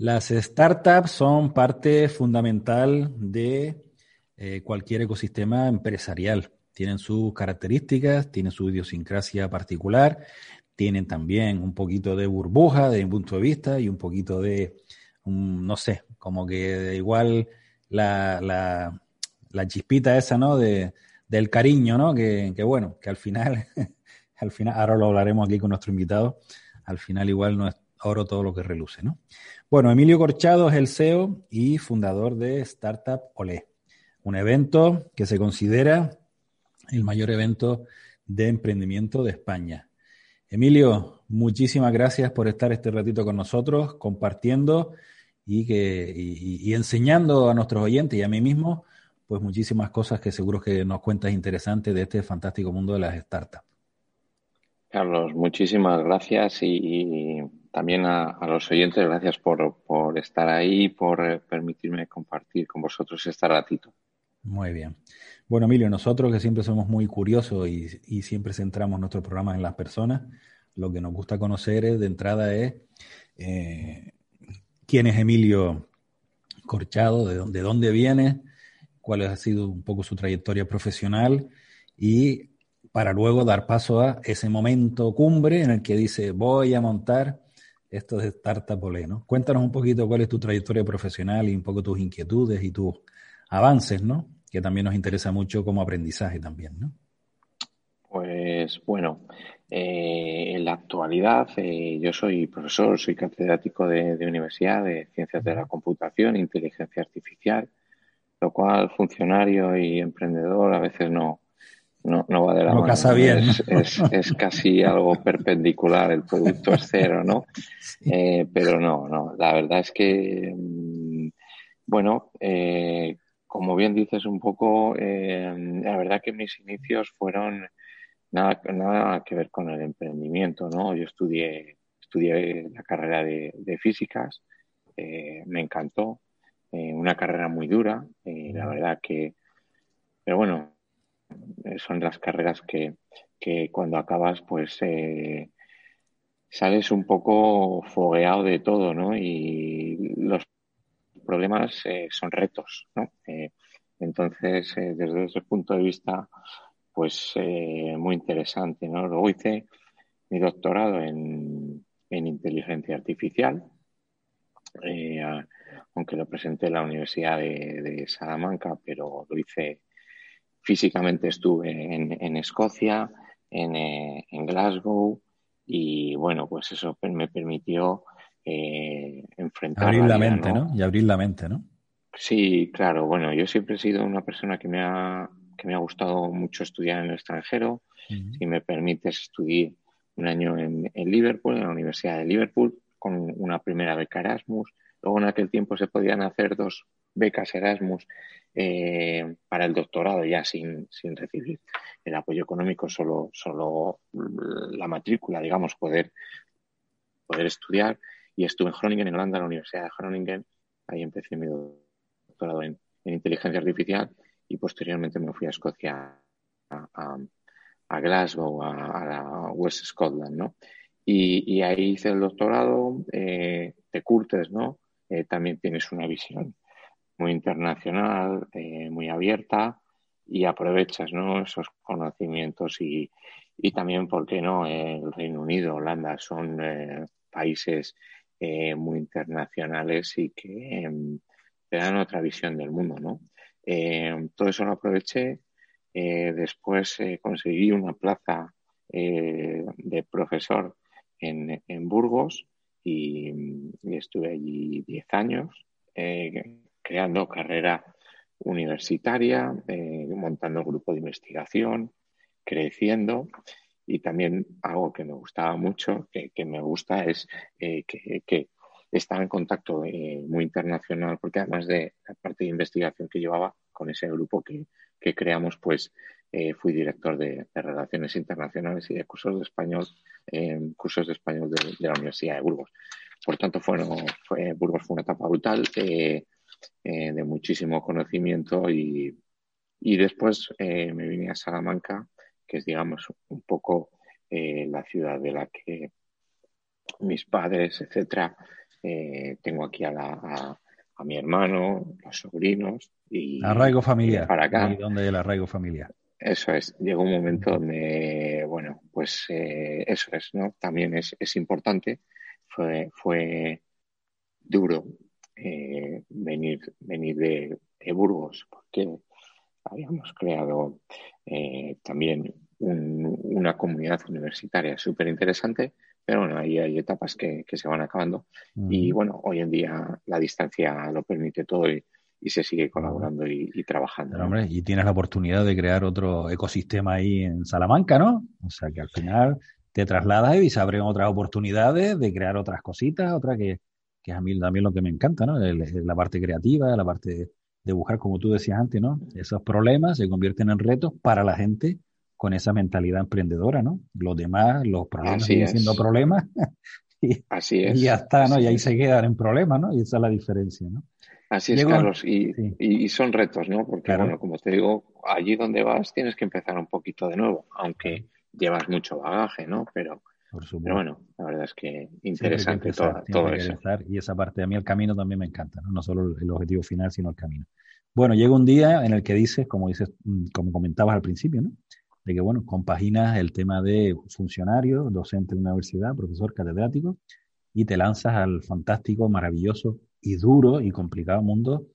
Las startups son parte fundamental de eh, cualquier ecosistema empresarial. Tienen sus características, tienen su idiosincrasia particular, tienen también un poquito de burbuja desde mi punto de vista y un poquito de, no sé, como que igual la, la, la chispita esa, ¿no? De, del cariño, ¿no? Que, que bueno, que al final, al final, ahora lo hablaremos aquí con nuestro invitado, al final igual no es oro todo lo que reluce, ¿no? Bueno, Emilio Corchado es el CEO y fundador de Startup Olé, un evento que se considera el mayor evento de emprendimiento de España. Emilio, muchísimas gracias por estar este ratito con nosotros, compartiendo y, que, y, enseñando a nuestros oyentes y a mí mismo, pues muchísimas cosas que seguro que nos cuentas interesantes de este fantástico mundo de las startups. Carlos, muchísimas gracias y, también a, los oyentes, gracias por, por estar ahí y por eh, permitirme compartir con vosotros este ratito. Muy bien. Bueno, Emilio, nosotros que siempre somos muy curiosos y, siempre centramos nuestros programas en las personas, lo que nos gusta conocer es, de entrada es eh, quién es Emilio Corchado, de, de dónde viene, cuál ha sido un poco su trayectoria profesional y para luego dar paso a ese momento cumbre en el que dice voy a montar esto de Startup ¿no? Cuéntanos un poquito cuál es tu trayectoria profesional y un poco tus inquietudes y tus avances, ¿no? Que también nos interesa mucho como aprendizaje también, ¿no? Pues bueno, eh, en la actualidad eh, yo soy profesor, soy catedrático de, universidad de ciencias de la computación, inteligencia artificial, lo cual funcionario y emprendedor a veces no, no, no va de la no Casa bien. Es, es, casi algo perpendicular, el producto es cero, ¿no? Eh, pero no, no, la verdad es que, mm, bueno, eh, como bien dices un poco, eh, la verdad que mis inicios fueron nada, nada que ver con el emprendimiento, ¿no? Yo estudié, estudié la carrera de, de físicas, me encantó, una carrera muy dura, la verdad que, pero bueno, eh, son las carreras que, que cuando acabas, pues eh, sales un poco fogueado de todo, ¿no? Y los problemas eh, son retos, ¿no? entonces, desde ese punto de vista, pues muy interesante, ¿no? Luego hice mi doctorado en, en inteligencia artificial, aunque lo presenté en la Universidad de Salamanca, pero lo hice Físicamente estuve en, Escocia, eh, en, Glasgow, y bueno, pues eso me permitió eh, enfrentar. Abrir la, mente, ¿no? Y abrir la mente, ¿no? Sí, claro. Bueno, yo siempre he sido una persona que me ha, que me ha gustado mucho estudiar en el extranjero. Si me permites, estudié un año en, en, Liverpool, en la Universidad de Liverpool, con una primera beca Erasmus. Luego en aquel tiempo se podían hacer dos becas Erasmus eh, para el doctorado ya sin, sin recibir el apoyo económico, solo, solo la matrícula, digamos, poder, poder estudiar. Y estuve en Groningen, en Holanda, en la Universidad de Groningen. Ahí empecé mi doctorado en, inteligencia artificial y posteriormente me fui a Escocia, a, a, Glasgow, a, la West Scotland, ¿no? Y, ahí hice el doctorado, eh, te curtes, ¿no? Eh, también tienes una visión muy internacional, eh, muy abierta y aprovechas ¿no? esos conocimientos y, y también, ¿por qué no? El Reino Unido, Holanda son eh, países eh, muy internacionales y que em, te dan otra visión del mundo, ¿no? todo eso lo aproveché. después conseguí una plaza de profesor en, en Burgos y, y, estuve allí 10 años creando carrera universitaria, eh, montando grupo de investigación, creciendo. y también algo que me gustaba mucho, que, me gusta, es eh, que, que, estaba en contacto eh, muy internacional, porque además de la parte de investigación que llevaba con ese grupo que, creamos, pues eh, fui director de, Relaciones Internacionales y de cursos de español, cursos de español de, la Universidad de Burgos. Por tanto, fue, fue, Burgos fue una etapa brutal de muchísimo conocimiento y, y después me vine a Salamanca que es, digamos, un poco eh, la ciudad de la que mis padres, etcétera, eh, tengo aquí a, la, a, mi hermano, los sobrinos y arraigo familiar. Para acá. ¿Y dónde el arraigo familiar? Eso es. Llegó un momento donde, bueno, pues eh, eso es, ¿no? También es, es importante. Fue, fue duro venir, venir de, de Burgos, porque habíamos creado eh, también una comunidad universitaria súper interesante, pero bueno, ahí hay etapas que, se van acabando y bueno, hoy en día la distancia lo permite todo y, se sigue colaborando y, trabajando. hombre, y tienes la oportunidad de crear otro ecosistema ahí en Salamanca, ¿no? O sea que al final te trasladas y se abren otras oportunidades de crear otras cositas, otras que, que es a mí también lo que me encanta, ¿no? la parte creativa, la parte de buscar, como tú decías antes, ¿no? Esos problemas se convierten en retos para la gente con esa mentalidad emprendedora, ¿no? Los demás, los problemas siguen siendo problemas y, Así es. y ya está, ¿no? y ahí se quedan en problemas, ¿no? Y esa es la diferencia, ¿no? Así es, Carlos, y, y, son retos, ¿no? Porque, bueno, como te digo, allí donde vas tienes que empezar un poquito de nuevo, aunque llevas mucho bagaje, ¿no? Pero, pero bueno, la verdad es que interesante todo, eso. Y esa parte de mí el camino también me encanta, ¿no? no solo el objetivo final, sino el camino. Bueno, llega un día en el que dices, como dices, mm, como comentabas al principio, ¿no? De que, bueno, compaginas el tema de funcionario, docente de universidad, profesor catedrático, y te lanzas al fantástico, maravilloso y duro y complicado mundo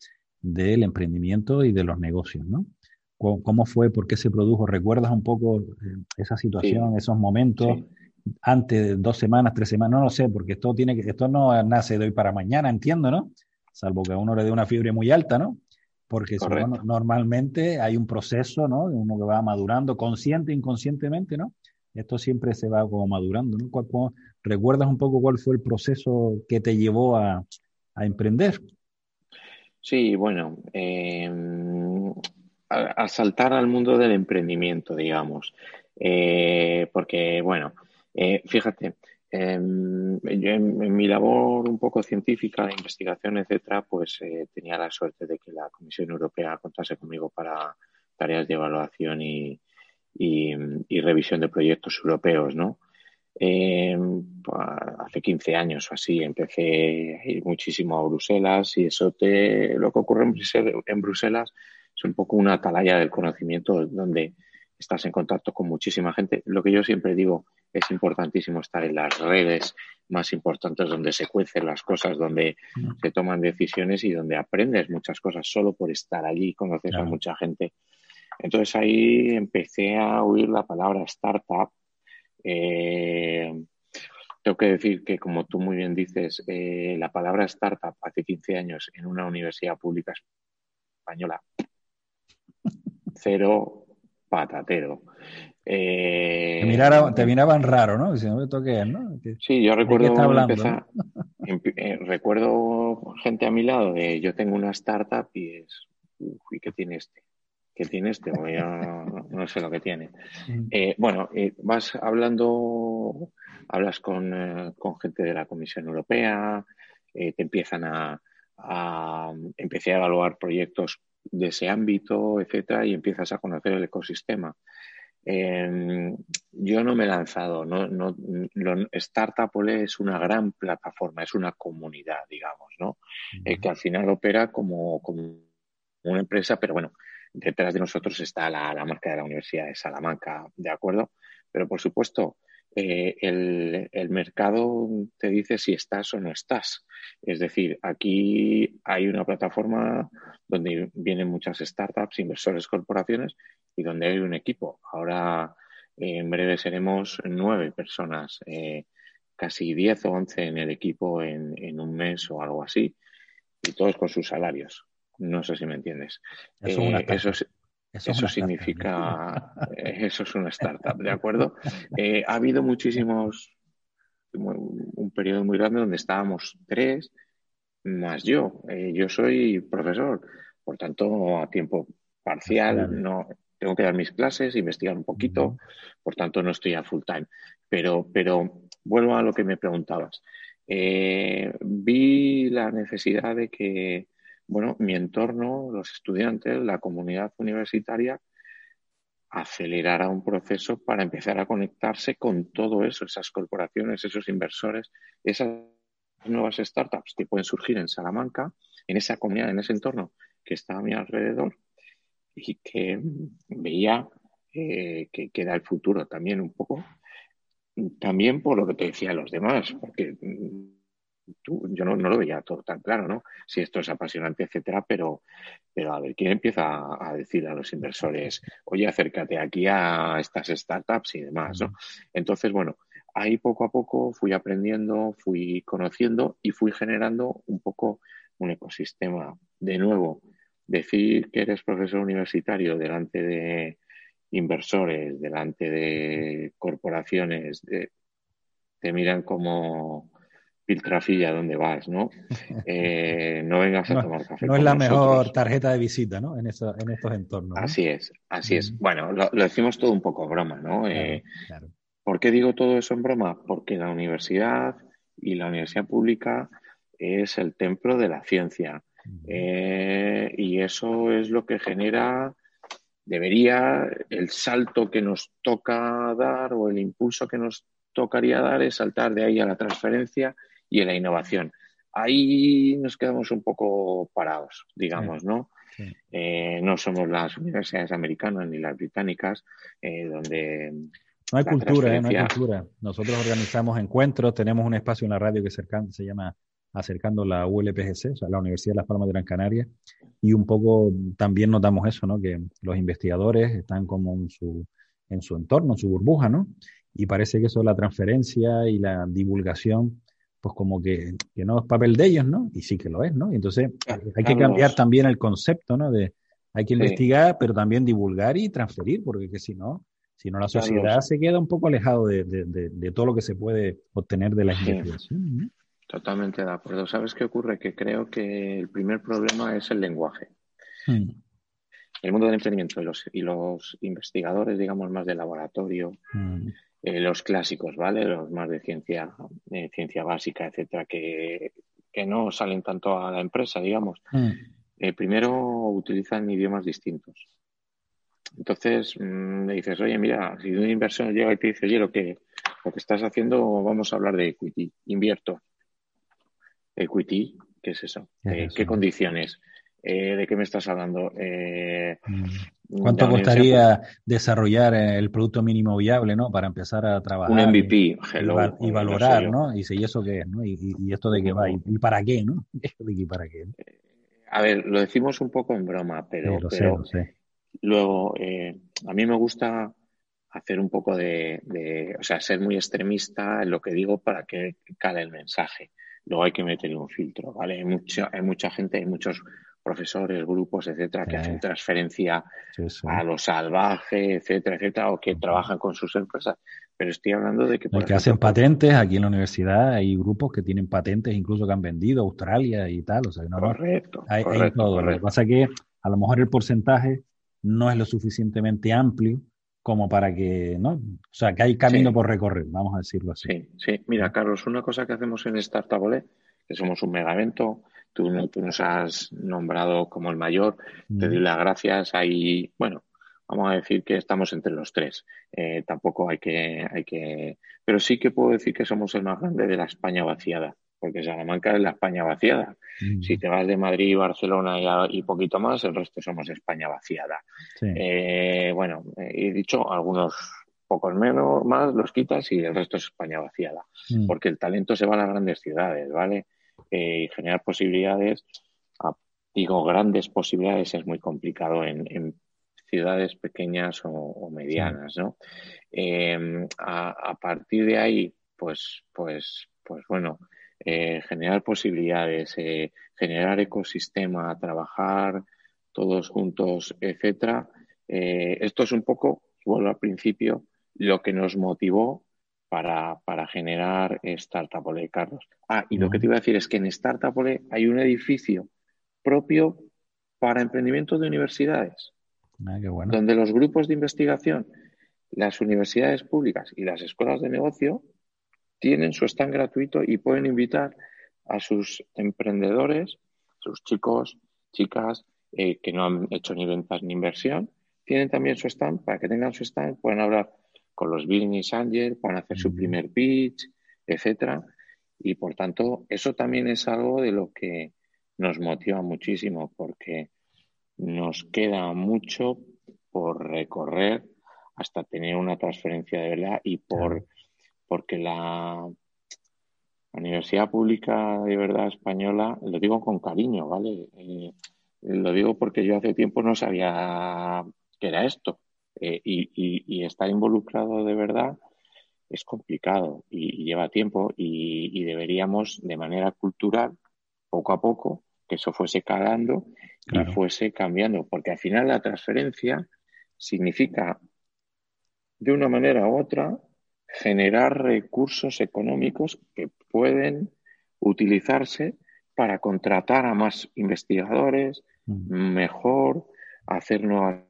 del emprendimiento y de los negocios, ¿no? ¿Cómo fue? ¿Por qué se produjo? ¿Recuerdas un poco eh, esa situación, esos momentos? Antes de dos semanas, tres semanas, no lo sé, porque esto tiene que, esto no nace de hoy para mañana, entiendo, ¿no? Salvo que a uno le dé una fiebre muy alta, ¿no? Porque normalmente hay un proceso, ¿no? Uno que va madurando, consciente e inconscientemente, ¿no? Esto siempre se va como madurando, ¿no? ¿Recuerdas un poco cuál fue el proceso que te llevó a, emprender? Sí, bueno, eh, a, saltar al mundo del emprendimiento, digamos. Eh, porque, bueno, eh, fíjate, em, yo en, mi labor un poco científica, de investigación, etcétera, pues eh, tenía la suerte de que la Comisión Europea contase conmigo para tareas de evaluación y, revisión de proyectos europeos, ¿no? Em, hace 15 años o así empecé a ir muchísimo a Bruselas y eso te, lo que ocurre en Bruselas es un poco una atalaya del conocimiento donde estás en contacto con muchísima gente. Lo que yo siempre digo, es importantísimo estar en las redes más importantes donde se cuecen las cosas, donde se toman decisiones y donde aprendes muchas cosas solo por estar allí, conoces a mucha gente. Entonces ahí empecé a oír la palabra startup. Eh, tengo que decir que, como tú muy bien dices, eh, la palabra startup hace 15 años en una universidad pública española, cero patatero. Eh, te, miraban raro, ¿no? sí, yo recuerdo empezar, eh, recuerdo gente a mi lado de yo tengo una startup y es, uy, ¿qué tiene este? ¿Qué tiene este? no sé lo que tiene. Eh, bueno, vas hablando, hablas con, con, gente de la Comisión Europea, te empiezan a, a, empecé a evaluar proyectos de ese ámbito, etcétera, y empiezas a conocer el ecosistema. Em, yo no me he lanzado. No, no, Startup es una gran plataforma, es una comunidad, digamos, ¿no? Eh, que al final opera como, como, una empresa, pero bueno, detrás de nosotros está la, la, marca de la Universidad de Salamanca, ¿de acuerdo? Pero por supuesto, eh, el, el, mercado te dice si estás o no estás. Es decir, aquí hay una plataforma donde vienen muchas startups, inversores, corporaciones y donde hay un equipo. Ahora, eh, en breve seremos nueve personas, eh, casi diez o once en el equipo en, en, un mes o algo así, y todos con sus salarios. No sé si me entiendes. Eso, es, Eso, significa, eso es una startup, ¿de acuerdo? ha habido muchísimos, un periodo muy grande donde estábamos tres más yo. yo soy profesor, por tanto, a tiempo parcial, no tengo que dar mis clases, investigar un poquito, por tanto no estoy a full time. Pero, pero vuelvo a lo que me preguntabas. Eh, vi la necesidad de que, bueno, mi entorno, los estudiantes, la comunidad universitaria, acelerara un proceso para empezar a conectarse con todo eso, esas corporaciones, esos inversores, esas nuevas startups que pueden surgir en Salamanca, en esa comunidad, en ese entorno que está a mi alrededor y que veía eh, que, que, era el futuro también un poco. También por lo que te decía los demás, porque tú, yo no, lo veía todo tan claro, ¿no? Si esto es apasionante, etcétera, pero, pero a ver, ¿quién empieza a, decir a los inversores, oye, acércate aquí a estas startups y demás, ¿no? Entonces, bueno, ahí poco a poco fui aprendiendo, fui conociendo y fui generando un poco un ecosistema. De nuevo, decir que eres profesor universitario delante de inversores, delante de corporaciones, te miran como piltrafilla donde vas, ¿no? Eh, no vengas a tomar café. No es la mejor tarjeta de visita, ¿no? En, eso, en estos entornos. Así es, así es. Bueno, lo, decimos todo un poco broma, ¿no? Eh, ¿Por qué digo todo eso en broma? Porque la universidad y la universidad pública es el templo de la ciencia. Eh, y eso es lo que genera, debería, el salto que nos toca dar o el impulso que nos tocaría dar es saltar de ahí a la transferencia y a la innovación. Ahí nos quedamos un poco parados, digamos, ¿no? Eh, no somos las universidades americanas ni las británicas, eh, donde no hay cultura, no hay cultura. Nosotros organizamos encuentros, tenemos un espacio en la radio que se llama acercando la ULPGC, o sea, la Universidad de Las Palmas de Gran Canaria, y un poco también notamos eso, ¿no? Que los investigadores están como en su, en su entorno, en su burbuja, ¿no? Y parece que eso, la transferencia y la divulgación, pues como que, que no es papel de ellos, ¿no? Y sí que lo es, ¿no? Y entonces hay que cambiar también el concepto, ¿no? De hay que investigar, pero también divulgar y transferir, porque que si no, si no la sociedad se queda un poco alejado de, de, de, todo lo que se puede obtener de la investigación. ¿no? Totalmente de acuerdo. ¿Sabes qué ocurre? Que creo que el primer problema es el lenguaje. Hmm. El mundo del emprendimiento y los, y los investigadores, digamos, más de laboratorio, hmm. Eh, los clásicos, ¿vale? Los más de ciencia, ciencia básica, etcétera, que, que, no salen tanto a la empresa, digamos. Hmm. Eh, primero utilizan idiomas distintos. Entonces mm, le dices, oye, mira, si un inversor llega y te dice, oye, lo que, lo que estás haciendo, vamos a hablar de equity, invierto. Equity, ¿qué es eso? Eh, ¿Qué condiciones? Eh, ¿De qué me estás hablando? Eh, mm. ¿Cuánto costaría desarrollar el producto mínimo viable, ¿no? Para empezar a trabajar. Un MVP, y, y, valorar, ¿no? Y si eso qué es, ¿no? Y, esto de qué va, y, para qué, ¿no? ¿Y para qué? A ver, lo decimos un poco en broma, pero, pero luego a mí me gusta hacer un poco de, de, o sea, ser muy extremista en lo que digo para que cale el mensaje luego hay que meterle un filtro, ¿vale? Hay mucha, hay mucha gente, hay muchos profesores, grupos, etcétera, que hacen transferencia a lo salvaje, etcétera, etcétera, o que trabajan con sus empresas. Pero estoy hablando de que... Por que hacen patentes, aquí en la universidad hay grupos que tienen patentes incluso que han vendido a Australia y tal, o sea, no, correcto, hay, correcto, todo. Lo que pasa es que a lo mejor el porcentaje no es lo suficientemente amplio como para que, ¿no? O sea, que hay camino por recorrer, vamos a decirlo así. Sí, sí. Mira, Carlos, una cosa que hacemos en Startup que somos un mega evento, tú, nos has nombrado como el mayor, te doy las gracias, ahí, bueno, vamos a decir que estamos entre los tres. Eh, tampoco hay que, hay que, pero sí que puedo decir que somos el más grande de la España vaciada porque Salamanca es la España vaciada. Mm. Si te vas de Madrid, Barcelona y, poquito más, el resto somos España vaciada. Eh, bueno, he dicho algunos pocos menos más los quitas y el resto es España vaciada, mm. porque el talento se va a las grandes ciudades, ¿vale? Eh, y generar posibilidades, digo grandes posibilidades es muy complicado en, ciudades pequeñas o, medianas, ¿no? Eh, a, a, partir de ahí, pues, pues, pues bueno, eh, generar posibilidades, eh, generar ecosistema, trabajar todos juntos, etcétera, esto es un poco, vuelvo al principio, lo que nos motivó para, para generar Startup Ole, Carlos. Ah, y lo que te iba a decir es que en Startup Ole hay un edificio propio para emprendimiento de universidades, ah, donde los grupos de investigación, las universidades públicas y las escuelas de negocio tienen su stand gratuito y pueden invitar a sus emprendedores, sus chicos, chicas eh, que no han hecho ni ventas ni inversión, tienen también su stand para que tengan su stand, pueden hablar con los business angels, pueden hacer su primer pitch, etcétera. Y por tanto, eso también es algo de lo que nos motiva muchísimo, porque nos queda mucho por recorrer hasta tener una transferencia de verdad y por porque la Universidad Pública de Verdad Española, lo digo con cariño, ¿vale? Eh, lo digo porque yo hace tiempo no sabía qué era esto. Eh, y, estar involucrado de verdad es complicado y, lleva tiempo y, deberíamos de manera cultural, poco a poco, que eso fuese calando y fuese cambiando, porque al final la transferencia significa de una manera u otra generar recursos económicos que pueden utilizarse para contratar a más investigadores, mm. mejor, hacer nuevas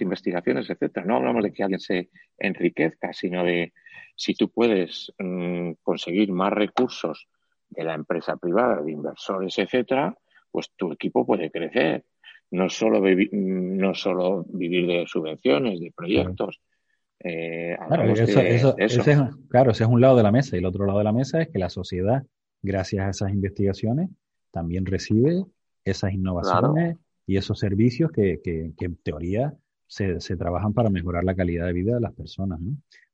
investigaciones, etcétera. No hablamos de que alguien se enriquezca, sino de si tú puedes mm, conseguir más recursos de la empresa privada, de inversores, etcétera, pues tu equipo puede crecer. No solo, no solo vivir de subvenciones, de proyectos. Eh, claro, claro, ese es un lado de la mesa. Y el otro lado de la mesa es que la sociedad, gracias a esas investigaciones, también recibe esas innovaciones y esos servicios que, que, que en teoría se, trabajan para mejorar la calidad de vida de las personas.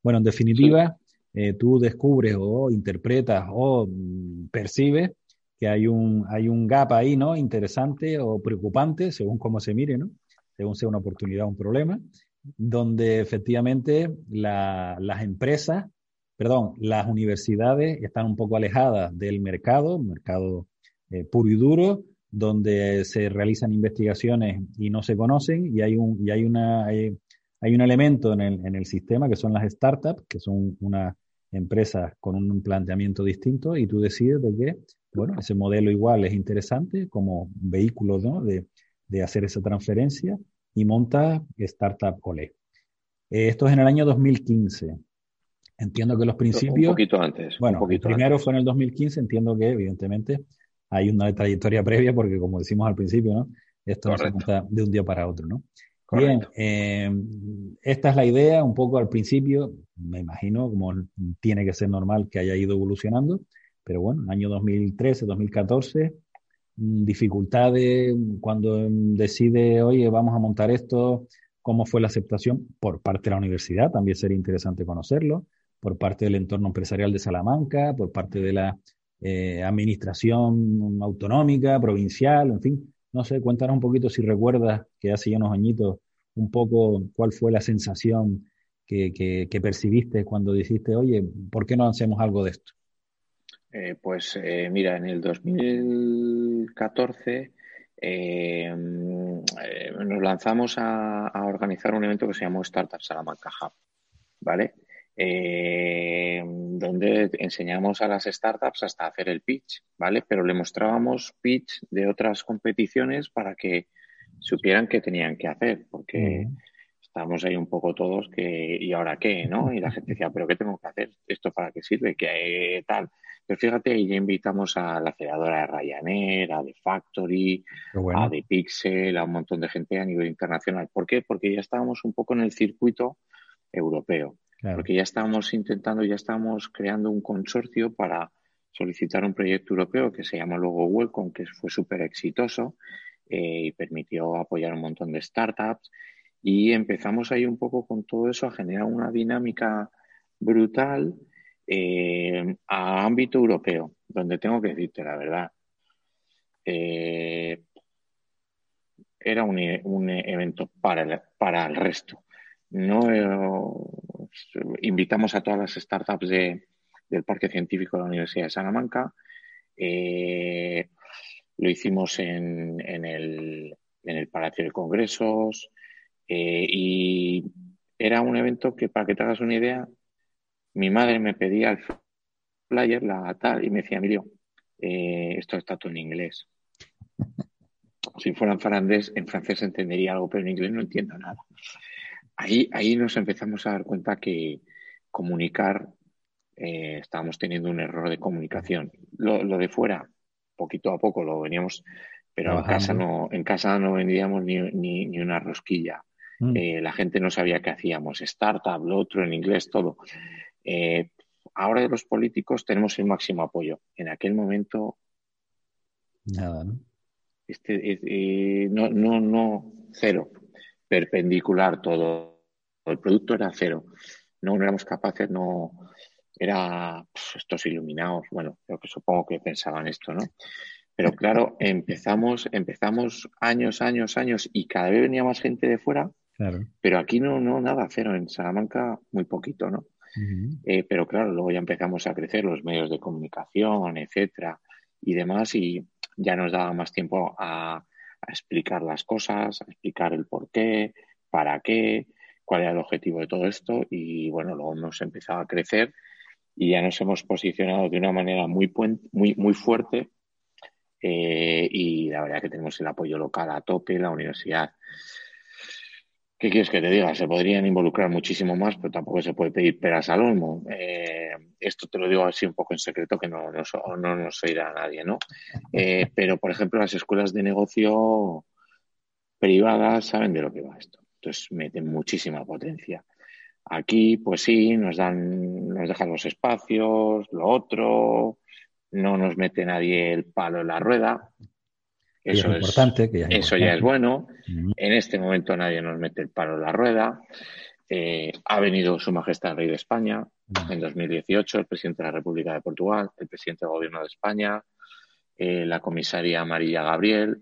Bueno, en definitiva, eh, tú descubres o interpretas o mm, percibes que hay un, hay un gap ahí, ¿no? Interesante o preocupante, según cómo se mire, ¿no? Según sea una oportunidad o un problema, donde efectivamente las empresas, perdón, las universidades están un poco alejadas del mercado, mercado eh, puro y duro, donde se realizan investigaciones y no se conocen y hay un, y hay una, hay, un elemento en el, en el sistema que son las startups, que son una empresa con un planteamiento distinto y tú decides de que, bueno, ese modelo igual es interesante como vehículo ¿no? de, de hacer esa transferencia y monta Startup Ole. Eh, esto es en el año 2015. Entiendo que los principios... Un poquito antes. Bueno, el primero fue en el 2015, entiendo que evidentemente hay una trayectoria previa porque, como decimos al principio, ¿no? Esto no se monta de un día para otro, ¿no? Bien, eh, esta es la idea, un poco al principio, me imagino, como tiene que ser normal que haya ido evolucionando, pero bueno, año 2013, 2014, mm, dificultades cuando decide, oye, vamos a montar esto, cómo fue la aceptación por parte de la universidad, también sería interesante conocerlo, por parte del entorno empresarial de Salamanca, por parte de la eh, administración autonómica, provincial, en fin. No sé, cuéntanos un poquito si recuerdas que hace ya unos añitos un poco cuál fue la sensación que, percibiste cuando dijiste, oye, ¿por qué no hacemos algo de esto? Eh, pues eh, mira, en el 2014 nos lanzamos a, a, organizar un evento que se llamó Startup Salamanca Hub, ¿vale? Eh, donde enseñamos a las startups hasta hacer el pitch, ¿vale? Pero le mostrábamos pitch de otras competiciones para que supieran qué tenían que hacer, porque estábamos ahí un poco todos que, ¿y ahora qué? ¿no? Y la gente decía, ¿pero qué tengo que hacer? ¿Esto para qué sirve? ¿Qué tal? Pero fíjate, ya invitamos a la aceleradora de Ryanair, a The Factory, a The Pixel, a un montón de gente a nivel internacional. ¿Por qué? Porque ya estábamos un poco en el circuito europeo. Porque ya estábamos intentando, ya estábamos creando un consorcio para solicitar un proyecto europeo que se llama luego Welcome, que fue súper exitoso eh, y permitió apoyar un montón de startups. Y empezamos ahí un poco con todo eso a generar una dinámica brutal eh, a ámbito europeo, donde tengo que decirte la verdad. Eh, era un, evento para para el resto. No invitamos a todas las startups del Parque Científico de la Universidad de Salamanca. Eh, lo hicimos en, el, Palacio de Congresos. Eh, y era un evento que, para que te hagas una idea, mi madre me pedía el flyer, la tal, y me decía, Emilio, eh, esto está todo en inglés. Si fuera en francés, en francés entendería algo, pero en inglés no entiendo nada. Ahí, ahí nos empezamos a dar cuenta que comunicar, eh, estábamos teniendo un error de comunicación. Lo, de fuera, poquito a poco lo veníamos, pero en casa no, en casa no vendíamos ni, ni, una rosquilla. Mm. Eh, la gente no sabía qué hacíamos, startup, lo otro en inglés, todo. Eh, ahora de los políticos tenemos el máximo apoyo. En aquel momento. Nada, ¿no? Este, no, no, no, cero. Perpendicular todo. El producto era cero. No, no éramos capaces, no. Era estos iluminados. Bueno, creo que supongo que pensaban esto, ¿no? Pero claro, empezamos, empezamos años, años, años y cada vez venía más gente de fuera. Claro. Pero aquí no, no, nada, cero. En Salamanca, muy poquito, ¿no? Eh, pero claro, luego ya empezamos a crecer los medios de comunicación, etcétera, y demás, y ya nos daba más tiempo a, explicar las cosas, a explicar el por qué, para qué, cuál era el objetivo de todo esto, y bueno, luego hemos empezado a crecer y ya nos hemos posicionado de una manera muy, muy, muy fuerte. Eh, y la verdad que tenemos el apoyo local a tope, la universidad ¿Qué quieres que te diga? Se podrían involucrar muchísimo más, pero tampoco se puede pedir peras al olmo. Eh, esto te lo digo así un poco en secreto, que no, no, no nos oirá a nadie, ¿no? Eh, pero, por ejemplo, las escuelas de negocio privadas saben de lo que va esto. Entonces, meten muchísima potencia. Aquí, pues sí, nos dan, nos dejan los espacios, lo otro, no nos mete nadie el palo en la rueda. Eso, es, importante, que ya eso ya es bueno. En este momento nadie nos mete el palo en la rueda. Eh, ha venido Su Majestad el Rey de España en 2018, el presidente de la República de Portugal, el presidente del Gobierno de España, eh, la comisaria María Gabriel,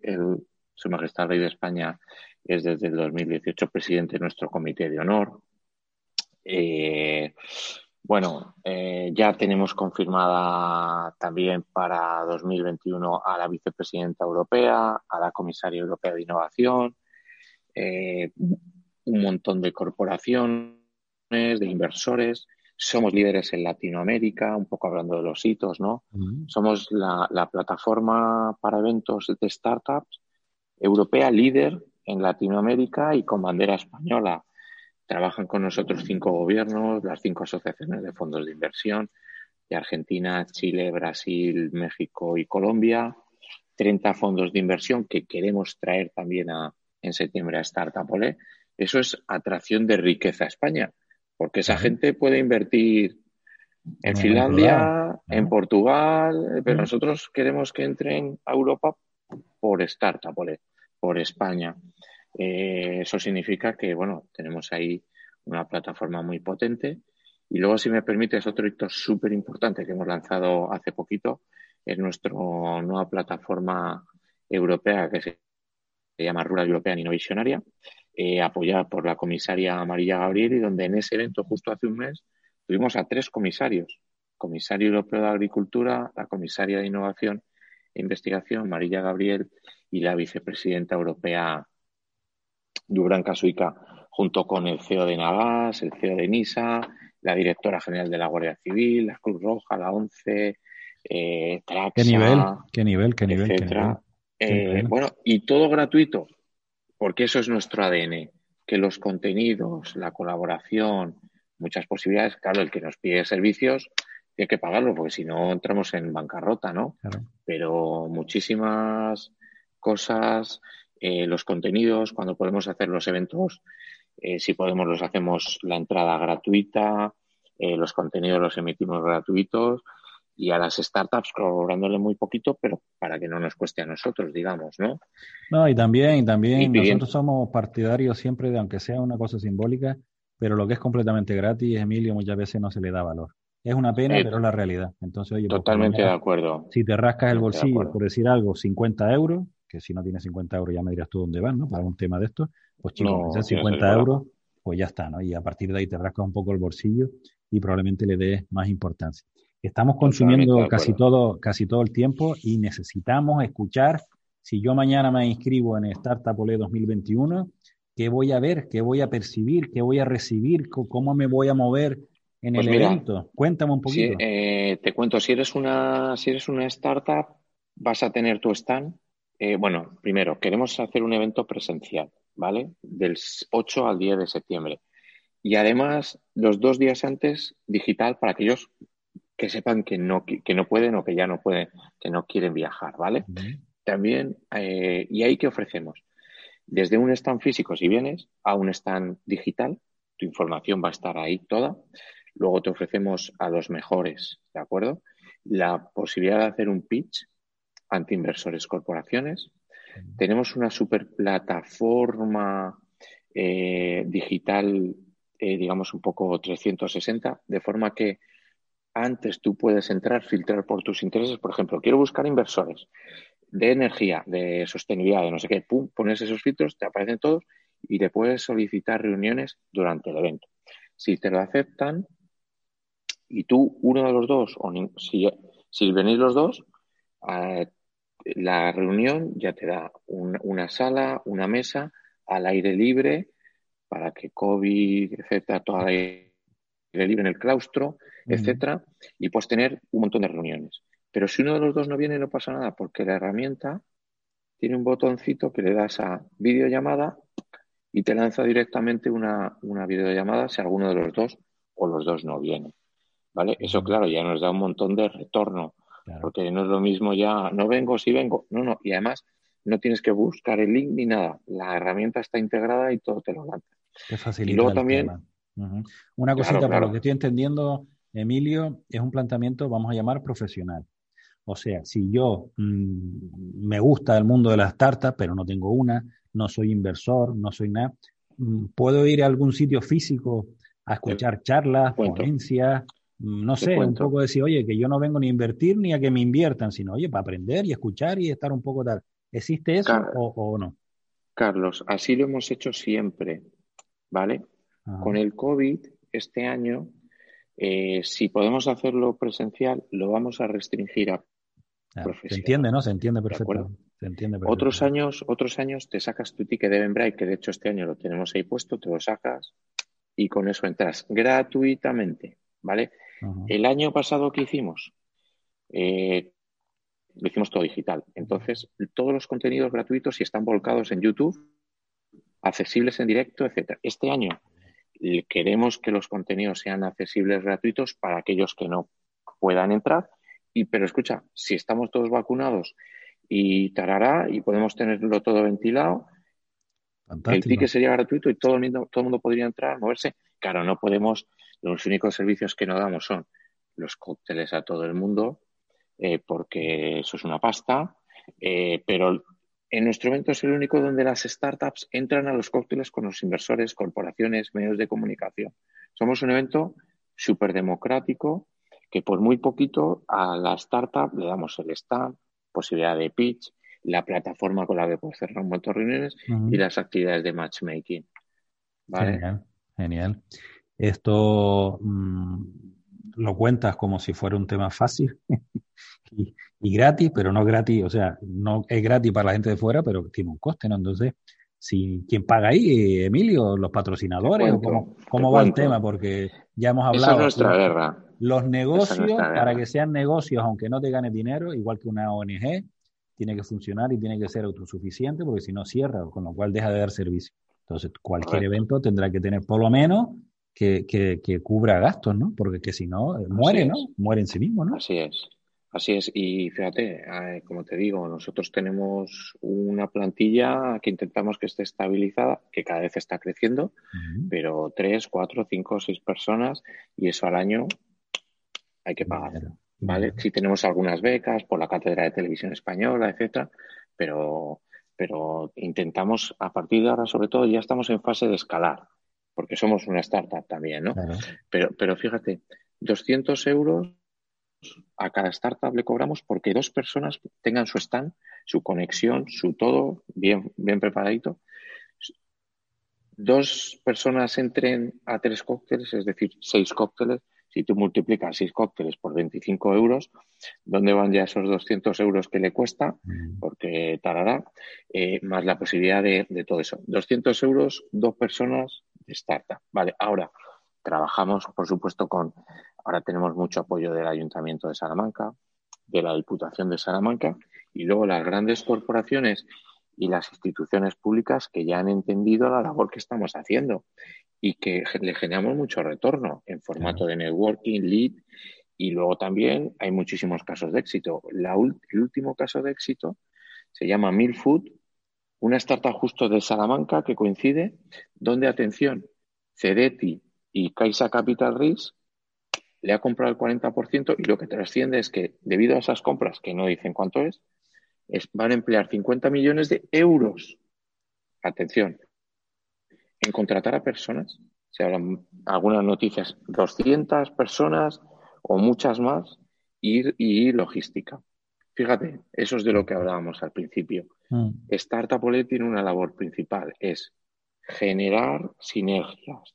Su Majestad el Rey de España es desde el 2018 presidente de nuestro comité de honor. Eh, bueno, eh, ya tenemos confirmada también para 2021 a la vicepresidenta europea, a la comisaria europea de innovación, eh, un montón de corporaciones, de inversores. Somos líderes en Latinoamérica, un poco hablando de los hitos, ¿no? Somos la, la plataforma para eventos de startups europea líder en Latinoamérica y con bandera española. Trabajan con nosotros cinco gobiernos, las cinco asociaciones de fondos de inversión de Argentina, Chile, Brasil, México y Colombia. 30 fondos de inversión que queremos traer también a, en septiembre a Startup Ole. Eso es atracción de riqueza a España, porque esa gente puede invertir en Finlandia, en Portugal, pero nosotros queremos que entren a Europa por Startup Ole, por España. Eh, eso significa que, bueno, tenemos ahí una plataforma muy potente. Y luego, si me permites, otro hito súper importante que hemos lanzado hace poquito es nuestra nueva plataforma europea que se llama Rural European Innovationaria, eh, apoyada por la comisaria María Gabriel y donde en ese evento, justo hace un mes, tuvimos a tres comisarios. Comisario Europeo de Agricultura, la comisaria de Innovación e Investigación, María Gabriel, y la vicepresidenta europea Dubran Casuica, junto con el CEO de Navas, el CEO de NISA, la directora general de la Guardia Civil, la Cruz Roja, la ONCE, eh, ¿Qué nivel? ¿Qué nivel? ¿Qué nivel? Etcétera. Eh, bueno, y todo gratuito, porque eso es nuestro ADN, que los contenidos, la colaboración, muchas posibilidades, claro, el que nos pide servicios tiene que pagarlo, porque si no entramos en bancarrota, ¿no? Pero muchísimas cosas eh, los contenidos, cuando podemos hacer los eventos, eh, si podemos los hacemos la entrada gratuita, eh, los contenidos los emitimos gratuitos y a las startups cobrándole muy poquito, pero para que no nos cueste a nosotros, digamos, ¿no? No, y también, también nosotros somos partidarios siempre de, aunque sea una cosa simbólica, pero lo que es completamente gratis, Emilio, muchas veces no se le da valor. Es una pena, pero es la realidad. Entonces, oye, pues, totalmente de acuerdo. Si te rascas el bolsillo, por decir algo, 50 euros, que si no tienes 50 euros ya me dirás tú dónde van, ¿no? Para un tema de esto, pues chicos, no, 50 euros, pues ya está, ¿no? Y a partir de ahí te rascas un poco el bolsillo y probablemente le des más importancia. Estamos consumiendo casi todo, casi todo el tiempo y necesitamos escuchar. Si yo mañana me inscribo en Startup OLE 2021, qué voy a ver, qué voy a percibir, qué voy a recibir, cómo me voy a mover en pues el evento. Cuéntame un poquito. Eh, te cuento, si eres una, si eres una startup, vas a tener tu stand. Eh, bueno, primero, queremos hacer un evento presencial, ¿vale? Del 8 al 10 de septiembre. Y además, los dos días antes, digital para aquellos que sepan que no, que no pueden o que ya no pueden, que no quieren viajar, ¿vale? También, eh, ¿y ahí qué ofrecemos? Desde un stand físico, si vienes, a un stand digital, tu información va a estar ahí toda. Luego te ofrecemos a los mejores, ¿de acuerdo? La posibilidad de hacer un pitch ante inversores corporaciones. Tenemos una super plataforma eh, digital, eh, digamos un poco 360, de forma que antes tú puedes entrar, filtrar por tus intereses. Por ejemplo, quiero buscar inversores de energía, de sostenibilidad, de no sé qué. Pum, pones esos filtros, te aparecen todos y te puedes solicitar reuniones durante el evento. Si te lo aceptan y tú, uno de los dos, o si, si venís los dos, eh, la reunión ya te da una sala, una mesa al aire libre para que COVID, etcétera, toda la aire libre en el claustro, etcétera, y puedes tener un montón de reuniones. Pero si uno de los dos no viene, no pasa nada, porque la herramienta tiene un botoncito que le das a videollamada y te lanza directamente una, una videollamada si alguno de los dos o los dos no vienen. ¿Vale? Eso, claro, ya nos da un montón de retorno, porque no es lo mismo ya, no vengo, si vengo. No, no, y además no tienes que buscar el link ni nada. La herramienta está integrada y todo te lo lanza. y luego también. Una cosita, para lo que estoy entendiendo, Emilio, es un planteamiento, vamos a llamar profesional. O sea, si yo mm, me gusta el mundo de las startups, pero no tengo una, no soy inversor, no soy nada, mm, puedo ir a algún sitio físico a escuchar charlas, ponencias, no sé, un poco decir, oye, que yo no vengo ni a invertir ni a que me inviertan, sino, oye, para aprender y escuchar y estar un poco tal. ¿Existe eso o, no? Carlos, así lo hemos hecho siempre, ¿vale? Con el COVID, este año, eh, si podemos hacerlo presencial, lo vamos a restringir a se entiende, ¿no? Se entiende perfecto. Se entiende Otros años, otros años te sacas tu ticket de Eventbrite, que de hecho este año lo tenemos ahí puesto, te lo sacas y con eso entras gratuitamente, ¿vale? El año pasado que hicimos, eh, lo hicimos todo digital. Entonces, todos los contenidos gratuitos y están volcados en YouTube, accesibles en directo, etcétera. Este año queremos que los contenidos sean accesibles gratuitos para aquellos que no puedan entrar. Y, pero escucha, si estamos todos vacunados y tarará y podemos tenerlo todo ventilado, el ticket sería gratuito y todo el, mundo, todo el mundo podría entrar, moverse. Claro, no podemos, los únicos servicios que no damos son los cócteles a todo el mundo, eh, porque eso es una pasta, eh, pero en nuestro evento es el único donde las startups entran a los cócteles con los inversores, corporaciones, medios de comunicación. Somos un evento súper democrático que por muy poquito a la startup le damos el stand, posibilidad de pitch, la plataforma con la que puedes cerrar un montón de reuniones y las actividades de matchmaking. Genial, genial. Esto mm, lo cuentas como si fuera un tema fácil y, gratis, pero no gratis, o sea, no es gratis para la gente de fuera, pero tiene un coste, ¿no? Entonces, si ¿quién paga ahí, Emilio? ¿Los patrocinadores? ¿Cómo, va el tema? Porque ya hemos hablado. Esa es nuestra guerra. Los negocios, para que sean negocios, aunque no te ganes dinero, igual que una ONG, tiene que funcionar y tiene que ser autosuficiente, porque si no cierra, con lo cual deja de dar servicio. Entonces, cualquier evento tendrá que tener por lo menos que, que, cubra gastos, ¿no? Porque que si no, eh, muere, ¿no? Muere en sí mismo, ¿no? Así es. Así es, y fíjate, eh, como te digo, nosotros tenemos una plantilla que intentamos que esté estabilizada, que cada vez está creciendo, pero tres, cuatro, cinco, seis personas, y eso al año hay que pagar. ¿Vale? Si tenemos algunas becas por la Cátedra de Televisión Española, etcétera, pero, pero intentamos, a partir de ahora, sobre todo, ya estamos en fase de escalar porque somos una startup también, ¿no? Pero, pero fíjate, 200 euros a cada startup le cobramos porque dos personas tengan su stand, su conexión, su todo bien, bien preparadito. Dos personas entren a tres cócteles, es decir, seis cócteles, Si tú multiplicas seis cócteles por 25 euros, ¿dónde van ya esos 200 euros que le cuesta? Mm. Porque tarará, eh, más la posibilidad de, de todo eso. 200 euros, dos personas de startup. Vale, ahora trabajamos, por supuesto, con, ahora tenemos mucho apoyo del Ayuntamiento de Salamanca, de la Diputación de Salamanca y luego las grandes corporaciones y las instituciones públicas que ya han entendido la labor que estamos haciendo y que le generamos mucho retorno en formato de networking, lead y luego también hay muchísimos casos de éxito. La, el último caso de éxito se llama Milfood, una startup justo de Salamanca que coincide, donde, atención, Cedeti y Caixa Capital Risk le ha comprado el 40% y lo que trasciende es que debido a esas compras, que no dicen cuánto es, van a emplear 50 millones de euros. Atención, en contratar a personas. Se hablan algunas noticias, 200 personas o muchas más y, y logística. Fíjate, eso es de lo que hablábamos al principio. Mm. Startup tiene una labor principal, es generar sinergias,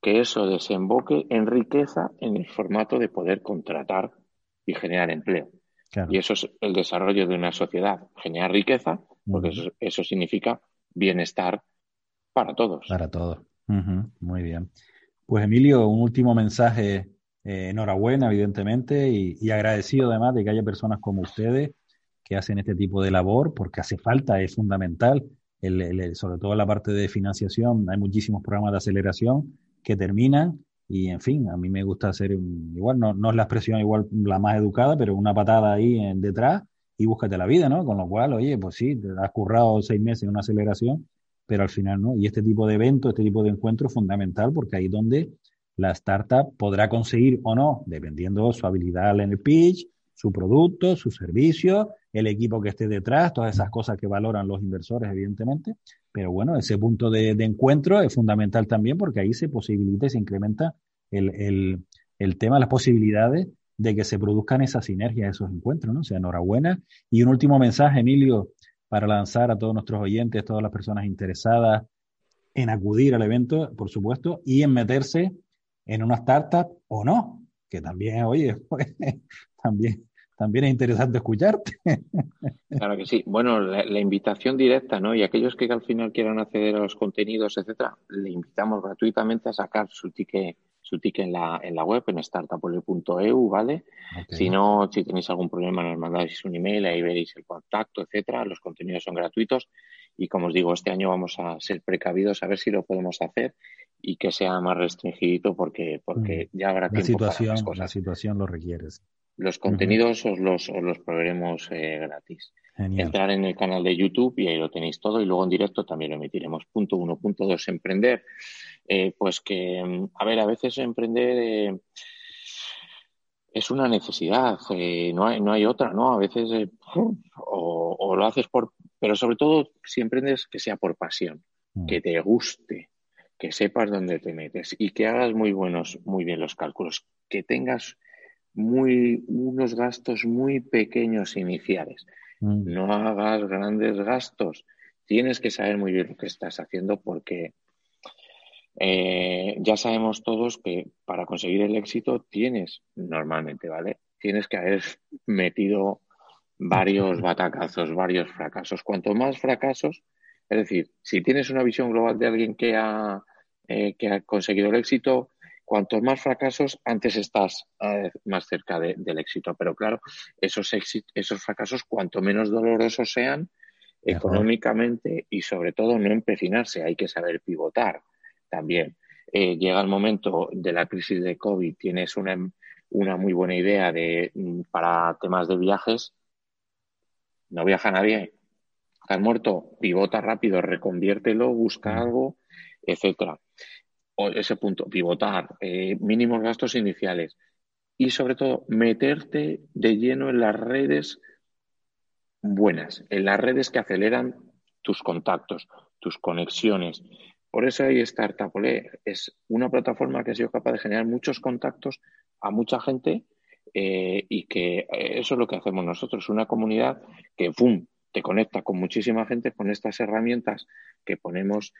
que eso desemboque en riqueza en el formato de poder contratar y generar empleo. Y eso es el desarrollo de una sociedad, generar riqueza, porque eso, significa bienestar para todos. Para todos. Muy bien. Pues Emilio, un último mensaje. Eh, enhorabuena, evidentemente, y, agradecido además de que haya personas como ustedes que hacen este tipo de labor, porque hace falta, es fundamental, sobre todo la parte de financiación, hay muchísimos programas de aceleración que terminan y en fin, a mí me gusta hacer igual, no, no es la expresión igual la más educada, pero una patada ahí detrás y búscate la vida, ¿no? Con lo cual, oye, pues sí, has currado seis meses en una aceleración, pero al final no. Y este tipo de evento, este tipo de encuentro es fundamental porque ahí es donde la startup podrá conseguir o no, dependiendo de su habilidad en el pitch, su producto, su servicio, el equipo que esté detrás, todas esas cosas que valoran los inversores, evidentemente. Pero bueno, ese punto de, encuentro es fundamental también porque ahí se posibilita y se incrementa el, tema, las posibilidades de que se produzcan esas sinergias, esos encuentros, ¿no? O sea, enhorabuena. Y un último mensaje, Emilio, para lanzar a todos nuestros oyentes, todas las personas interesadas en acudir al evento, por supuesto, y en meterse en una startup o no, que también, oye, pues, también también es interesante escucharte. Claro que sí. Bueno, la, invitación directa, ¿no? Y aquellos que al final quieran acceder a los contenidos, etcétera, le invitamos gratuitamente a sacar su ticket su ticket en la, en la web, en startupole.eu, ¿vale? Si no, si tenéis algún problema, nos mandáis un email, ahí veréis el contacto, etcétera. Los contenidos son gratuitos y, como os digo, este año vamos a ser precavidos a ver si lo podemos hacer y que sea más restringido porque, porque mm. ya habrá la situación, La situación lo requiere. Los contenidos os, los, os los proveeremos eh, gratis. Entrar en el canal de YouTube y ahí lo tenéis todo y luego en directo también lo emitiremos. Punto uno. Punto dos, emprender. Eh, pues que, a ver, a veces emprender eh, es una necesidad, no, hay, no hay otra, ¿no? A veces o, o, lo haces por, pero sobre todo si emprendes que sea por pasión, mm. que te guste, que sepas dónde te metes y que hagas muy buenos, muy bien los cálculos, que tengas muy, unos gastos muy pequeños iniciales. Mm. No hagas grandes gastos. Tienes que saber muy bien lo que estás haciendo porque eh, ya sabemos todos que para conseguir el éxito tienes, normalmente, ¿vale? Tienes que haber metido varios batacazos, varios fracasos. Cuanto más fracasos, es decir, si tienes una visión global de alguien que ha, eh, que ha conseguido el éxito, cuantos más fracasos, antes estás eh, más cerca del éxito. Pero claro, esos, esos fracasos, cuanto menos dolorosos sean económicamente y sobre todo no empecinarse, hay que saber pivotar también. Eh, llega el momento de la crisis de COVID, tienes una, una muy buena idea de, mm, para temas de viajes, no viaja nadie, estás muerto, pivota rápido, reconviértelo, busca algo, etcétera ese punto, pivotar, eh, mínimos gastos iniciales. Y sobre todo meterte de lleno en las redes buenas, en las redes que aceleran tus contactos, tus conexiones. Por eso hay Startupole, es una plataforma que ha sido capaz de generar muchos contactos a mucha gente eh, y que eh, eso es lo que hacemos nosotros, una comunidad que ¡pum! te conecta con muchísima gente con estas herramientas que ponemos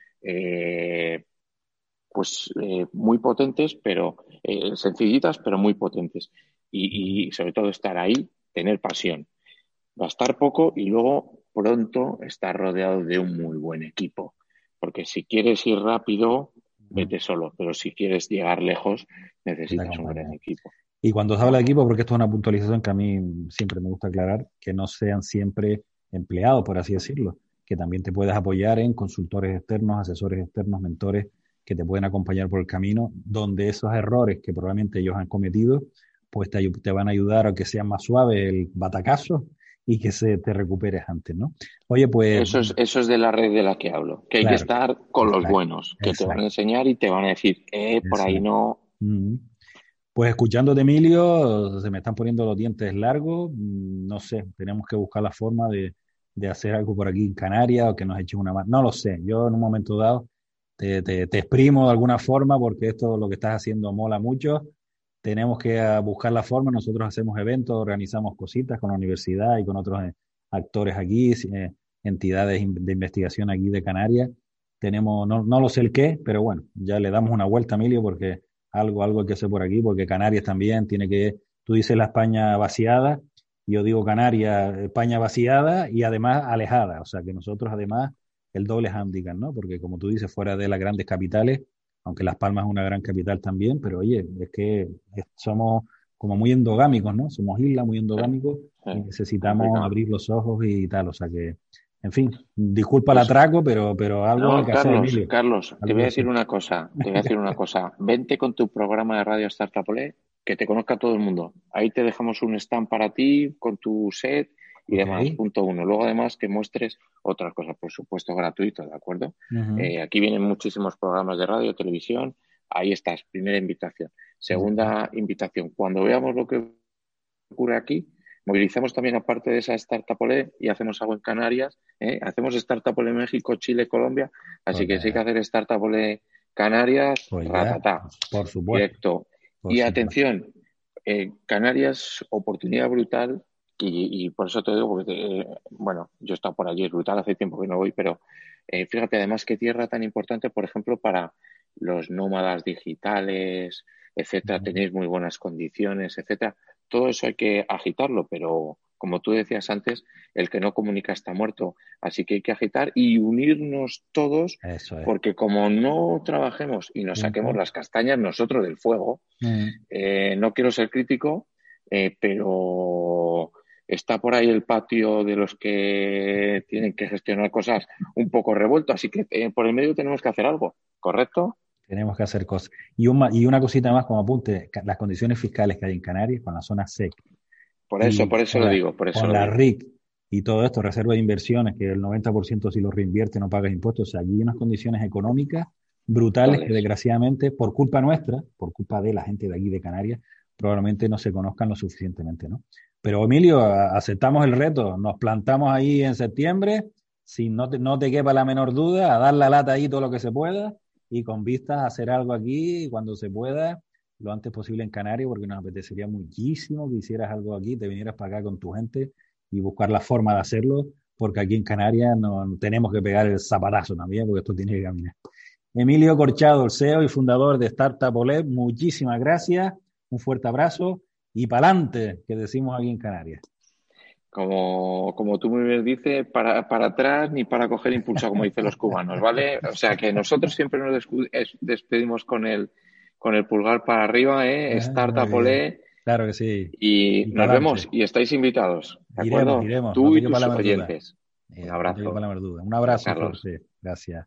pues eh, muy potentes, pero eh, sencillitas, pero muy potentes. Y, y, sobre todo estar ahí, tener pasión, gastar poco y luego pronto estar rodeado de un muy buen equipo. Porque si quieres ir rápido, vete solo, pero si quieres llegar lejos, necesitas un gran equipo. Y cuando se habla de equipo, porque esto es una puntualización que a mí siempre me gusta aclarar, que no sean siempre empleados, por así decirlo, que también te puedes apoyar en consultores externos, asesores externos, mentores que te pueden acompañar por el camino, donde esos errores que probablemente ellos han cometido, pues te, te van a ayudar a que sea más suave el batacazo y que se te recuperes antes, ¿no? Oye, pues... Eso es, eso es de la red de la que hablo, que hay que estar con los buenos, que te van a enseñar y te van a decir, eh, por ahí no... Pues escuchándote, Emilio, se me están poniendo los dientes largos, no sé, tenemos que buscar la forma de, de hacer algo por aquí en Canarias o que nos echen una mano, no lo sé, yo en un momento dado te, te, te exprimo de alguna forma porque esto lo que estás haciendo mola mucho tenemos que ah, buscar la forma. Nosotros hacemos eventos, organizamos cositas con la universidad y con otros eh, actores aquí, eh, entidades de investigación aquí de Canarias. Tenemos, no, no lo sé el qué, pero bueno, ya le damos una vuelta, Emilio, porque algo, algo hay que hacer por aquí, porque Canarias también tiene que, tú dices la España vaciada, yo digo Canarias, España vaciada y además alejada, o sea que nosotros además el doble handicap, ¿no? Porque como tú dices, fuera de las grandes capitales, aunque Las Palmas es una gran capital también, pero oye, es que somos como muy endogámicos, ¿no? Somos islas muy endogámicos y necesitamos abrir los ojos y tal, o sea que, en fin, disculpa el pues atraco, pero, pero algo que Carlos, hacer, Carlos, te voy a decir una cosa, te voy a decir una cosa, vente con tu programa de radio Startup que te conozca todo el mundo. Ahí te dejamos un stand para ti con tu set y demás, punto uno. Luego, además, que muestres otras cosas, por supuesto, gratuito, ¿de acuerdo? Eh, aquí vienen muchísimos programas de radio, televisión. Ahí estás, primera invitación. Segunda invitación, cuando veamos lo que ocurre aquí, movilizamos también aparte de esa Startup Ole y hacemos algo en Canarias. ¿eh? Hacemos Startup Ole México, Chile, Colombia. Así que si hay que hacer Startup Ole Canarias, pues por supuesto. Directo. y atención, eh, Canarias, oportunidad brutal y, por eso te digo, porque, bueno, yo he estado por allí, es brutal, hace tiempo que no voy, pero eh, fíjate además qué tierra tan importante, por ejemplo, para los nómadas digitales, etcétera, tenéis muy buenas condiciones, etcétera. Todo eso hay que agitarlo, pero como tú decías antes, el que no comunica está muerto. Así que hay que agitar y unirnos todos, porque como no trabajemos y nos saquemos las castañas nosotros del fuego, eh, no quiero ser crítico, eh, pero está por ahí el patio de los que tienen que gestionar cosas un poco revuelto, así que eh, por el medio tenemos que hacer algo, ¿correcto? Tenemos que hacer cosas. Y, y una cosita más como apunte, las condiciones fiscales que hay en Canarias con la zona SEC. Por eso, por eso lo digo, por eso. Con la RIC y todo esto, reserva de inversiones, que el 90% si lo reinvierte no paga impuestos, o sea, allí hay unas condiciones económicas brutales que desgraciadamente, por culpa nuestra, por culpa de la gente de aquí de Canarias, probablemente no se conozcan lo suficientemente, ¿no? Pero Emilio, aceptamos el reto, nos plantamos ahí en septiembre, si no te, no te quepa la menor duda, a dar la lata ahí todo lo que se pueda y con vistas a hacer algo aquí cuando se pueda, lo antes posible en Canarias, porque nos apetecería muchísimo que hicieras algo aquí, te vinieras para acá con tu gente y buscar la forma de hacerlo, porque aquí en Canarias no, tenemos que pegar el zapatazo también, porque esto tiene que caminar. Emilio Corchado, el CEO y fundador de Startup OLED, muchísimas gracias, un fuerte abrazo y para adelante, que decimos aquí en Canarias. Como, como tú muy bien dices, para, para atrás ni para coger impulso, como dicen los cubanos, ¿vale? O sea que nosotros siempre nos despedimos con el, con el pulgar para arriba, ¿eh? Ah, Startup Olé. Claro que sí. Y, nos vemos y estáis invitados. ¿De acuerdo? Tú y tus oyentes. Un abrazo. Un abrazo, Carlos. Gracias.